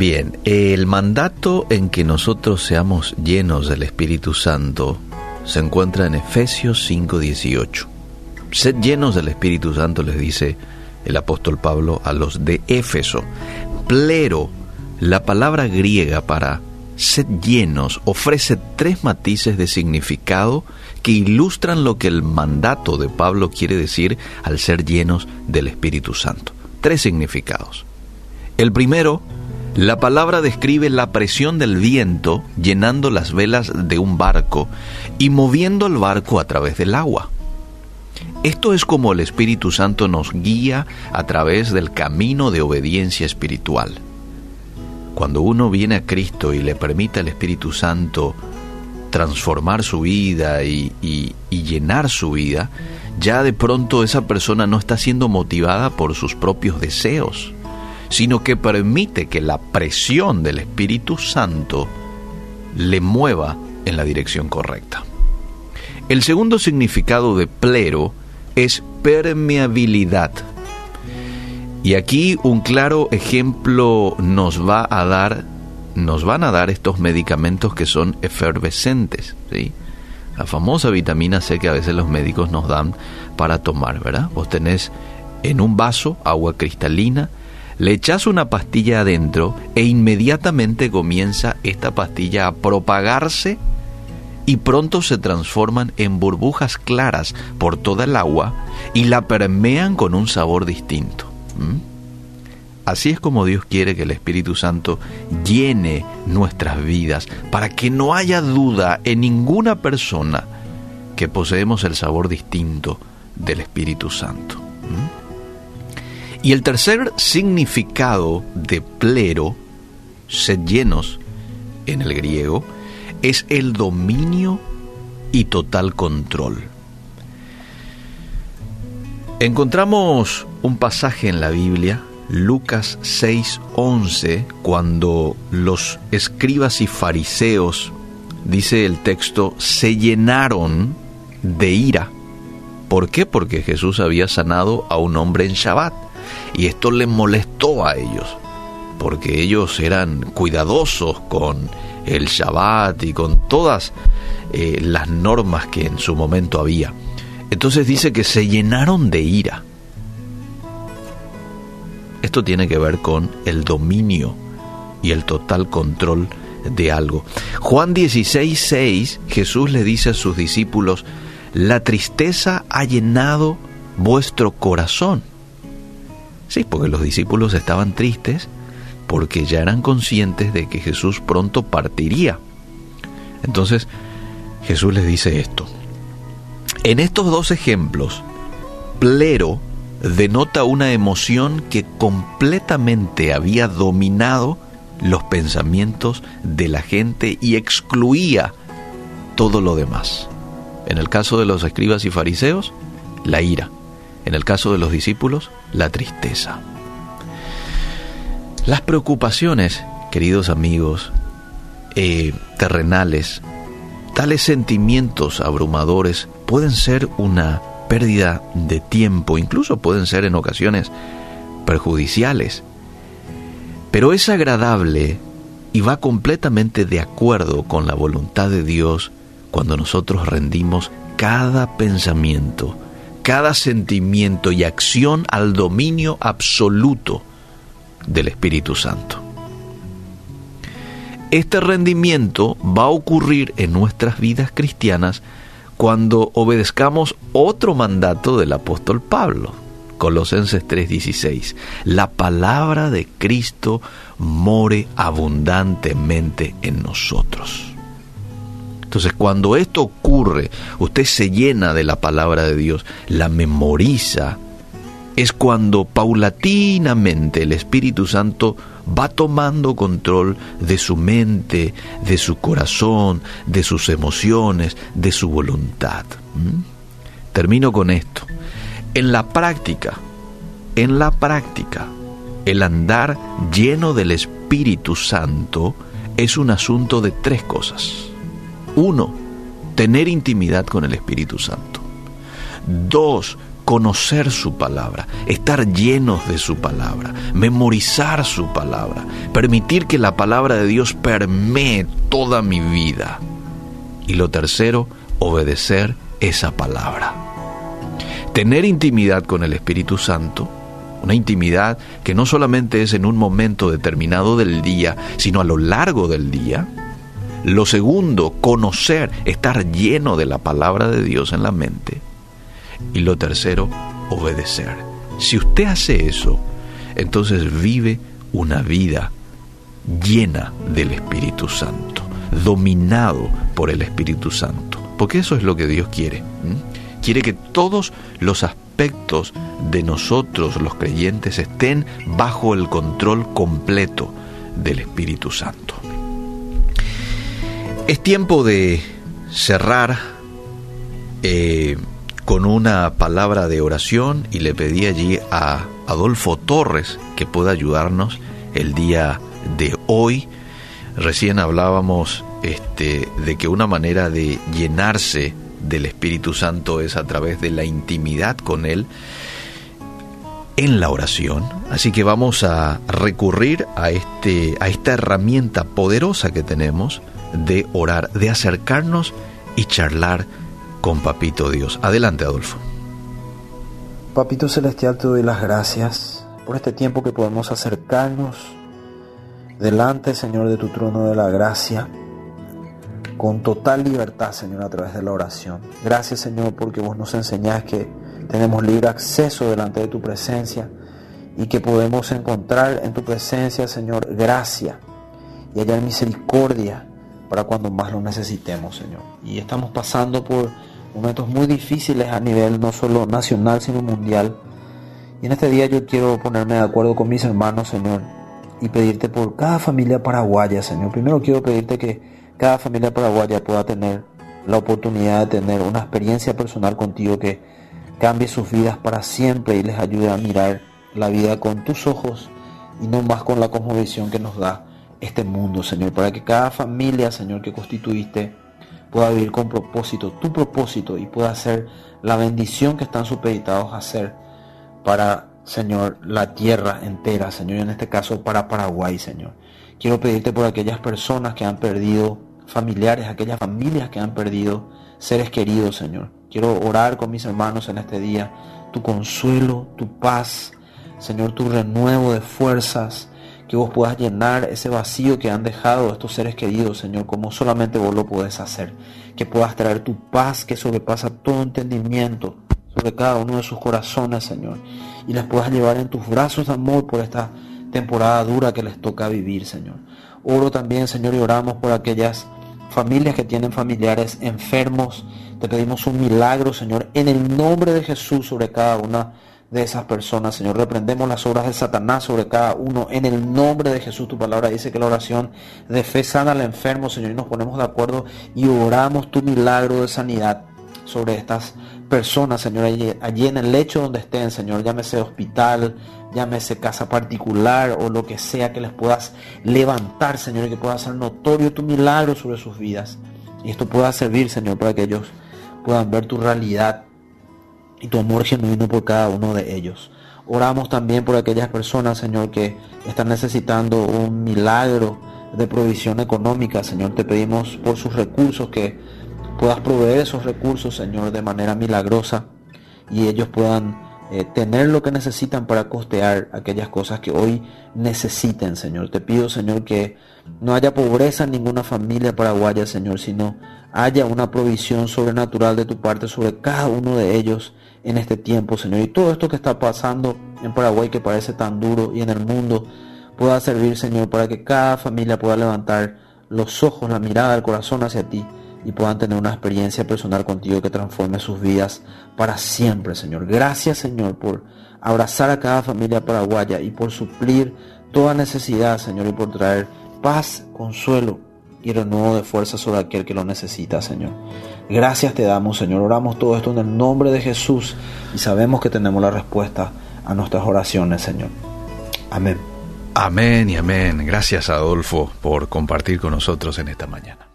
Bien, el mandato en que nosotros seamos llenos del Espíritu Santo se encuentra en Efesios 5:18. Sed llenos del Espíritu Santo, les dice el apóstol Pablo a los de Éfeso. Plero, la palabra griega para sed llenos ofrece tres matices de significado que ilustran lo que el mandato de Pablo quiere decir al ser llenos del Espíritu Santo. Tres significados. El primero, la palabra describe la presión del viento llenando las velas de un barco y moviendo el barco a través del agua. Esto es como el Espíritu Santo nos guía a través del camino de obediencia espiritual. Cuando uno viene a Cristo y le permite al Espíritu Santo transformar su vida y, llenar su vida, ya de pronto esa persona no está siendo motivada por sus propios deseos, sino que permite que la presión del Espíritu Santo le mueva en la dirección correcta. El segundo significado de plero es permeabilidad. Y aquí un claro ejemplo nos va a dar, nos van a dar estos medicamentos que son efervescentes. La famosa vitamina C que a veces los médicos nos dan para tomar, ¿verdad? Vos tenés en un vaso agua cristalina, le echas una pastilla adentro e inmediatamente comienza esta pastilla a propagarse y pronto se transforman en burbujas claras por toda el agua y la permean con un sabor distinto. Así es como Dios quiere que el Espíritu Santo llene nuestras vidas, para que no haya duda en ninguna persona que poseemos el sabor distinto del Espíritu Santo. Y el tercer significado de plero, sed llenos en el griego, es el dominio y total control. Encontramos un pasaje en la Biblia, Lucas 6:11, cuando los escribas y fariseos, dice el texto, se llenaron de ira. ¿Por qué? Porque Jesús había sanado a un hombre en Shabbat y esto les molestó a ellos, porque ellos eran cuidadosos con el Shabbat y con todas eh, las normas que en su momento había. Entonces dice que se llenaron de ira. Esto tiene que ver con el dominio y el total control de algo. Juan 16, 6, Jesús le dice a sus discípulos, la tristeza ha llenado vuestro corazón. Sí, porque los discípulos estaban tristes porque ya eran conscientes de que Jesús pronto partiría. Entonces Jesús les dice esto. En estos dos ejemplos, plero denota una emoción que completamente había dominado los pensamientos de la gente y excluía todo lo demás. En el caso de los escribas y fariseos, la ira. En el caso de los discípulos, la tristeza. Las preocupaciones, queridos amigos, eh, terrenales, tales sentimientos abrumadores pueden ser una pérdida de tiempo, incluso pueden ser en ocasiones perjudiciales. Pero es agradable y va completamente de acuerdo con la voluntad de Dios cuando nosotros rendimos cada pensamiento, cada sentimiento y acción al dominio absoluto del Espíritu Santo. Este rendimiento va a ocurrir en nuestras vidas cristianas cuando obedezcamos otro mandato del apóstol Pablo, Colosenses 3:16. La palabra de Cristo more abundantemente en nosotros. Entonces, cuando esto ocurre, usted se llena de la palabra de Dios, la memoriza, es cuando paulatinamente el Espíritu Santo va tomando control de su mente, de su corazón, de sus emociones, de su voluntad. ¿Mm? Termino con esto. En la práctica, en la práctica, el andar lleno del Espíritu Santo es un asunto de tres cosas. Uno, tener intimidad con el Espíritu Santo. Dos, conocer su palabra, estar llenos de su palabra, memorizar su palabra, permitir que la palabra de Dios permee toda mi vida. Y lo tercero, obedecer esa palabra. Tener intimidad con el Espíritu Santo, una intimidad que no solamente es en un momento determinado del día, sino a lo largo del día. Lo segundo, conocer, estar lleno de la palabra de Dios en la mente. Y lo tercero, obedecer. Si usted hace eso, entonces vive una vida llena del Espíritu Santo, dominado por el Espíritu Santo. Porque eso es lo que Dios quiere. Quiere que todos los aspectos de nosotros los creyentes estén bajo el control completo del Espíritu Santo. Es tiempo de cerrar eh, con una palabra de oración y le pedí allí a Adolfo Torres que pueda ayudarnos el día de hoy. Recién hablábamos este, de que una manera de llenarse del Espíritu Santo es a través de la intimidad con Él en la oración. Así que vamos a recurrir a, este, a esta herramienta poderosa que tenemos de orar, de acercarnos y charlar con Papito Dios. Adelante, Adolfo. Papito Celestial, te doy las gracias por este tiempo que podemos acercarnos delante, Señor, de tu trono de la gracia, con total libertad, Señor, a través de la oración. Gracias, Señor, porque vos nos enseñás que tenemos libre acceso delante de tu presencia y que podemos encontrar en tu presencia, Señor, gracia y hallar misericordia para cuando más lo necesitemos, Señor. Y estamos pasando por momentos muy difíciles a nivel no solo nacional, sino mundial. Y en este día yo quiero ponerme de acuerdo con mis hermanos, Señor, y pedirte por cada familia paraguaya, Señor. Primero quiero pedirte que cada familia paraguaya pueda tener la oportunidad de tener una experiencia personal contigo que cambie sus vidas para siempre y les ayude a mirar la vida con tus ojos y no más con la cosmovisión que nos da este mundo, Señor, para que cada familia, Señor, que constituiste pueda vivir con propósito, tu propósito, y pueda ser la bendición que están supeditados a hacer para, Señor, la tierra entera, Señor, y en este caso para Paraguay, Señor. Quiero pedirte por aquellas personas que han perdido familiares, aquellas familias que han perdido seres queridos, Señor. Quiero orar con mis hermanos en este día, tu consuelo, tu paz, Señor, tu renuevo de fuerzas, que vos puedas llenar ese vacío que han dejado estos seres queridos, Señor, como solamente vos lo podés hacer. Que puedas traer tu paz que sobrepasa todo entendimiento sobre cada uno de sus corazones, Señor. Y les puedas llevar en tus brazos de amor por esta temporada dura que les toca vivir, Señor. Oro también, Señor, y oramos por aquellas familias que tienen familiares enfermos. Te pedimos un milagro, Señor, en el nombre de Jesús sobre cada una de esas personas, Señor. Reprendemos las obras de Satanás sobre cada uno. En el nombre de Jesús, tu palabra dice que la oración de fe sana al enfermo, Señor, y nos ponemos de acuerdo y oramos tu milagro de sanidad sobre estas personas, Señor, allí, allí, en el lecho donde estén, Señor, llámese hospital, llámese casa particular o lo que sea que les puedas levantar, Señor, y que pueda ser notorio tu milagro sobre sus vidas. Y esto pueda servir, Señor, para que ellos puedan ver tu realidad y tu amor genuino por cada uno de ellos. Oramos también por aquellas personas, Señor, que están necesitando un milagro de provisión económica, Señor. Te pedimos por sus recursos que puedas proveer esos recursos, Señor, de manera milagrosa y ellos puedan eh, tener lo que necesitan para costear aquellas cosas que hoy necesiten, Señor. Te pido, Señor, que no haya pobreza en ninguna familia paraguaya, Señor, sino haya una provisión sobrenatural de tu parte sobre cada uno de ellos en este tiempo, Señor. Y todo esto que está pasando en Paraguay que parece tan duro y en el mundo pueda servir, Señor, para que cada familia pueda levantar los ojos, la mirada, el corazón hacia ti y puedan tener una experiencia personal contigo que transforme sus vidas para siempre, Señor. Gracias, Señor, por abrazar a cada familia paraguaya y por suplir toda necesidad, Señor, y por traer paz, consuelo y renuevo de fuerza sobre aquel que lo necesita, Señor. Gracias te damos, Señor. Oramos todo esto en el nombre de Jesús y sabemos que tenemos la respuesta a nuestras oraciones, Señor. Amén. Amén y amén. Gracias, Adolfo, por compartir con nosotros en esta mañana.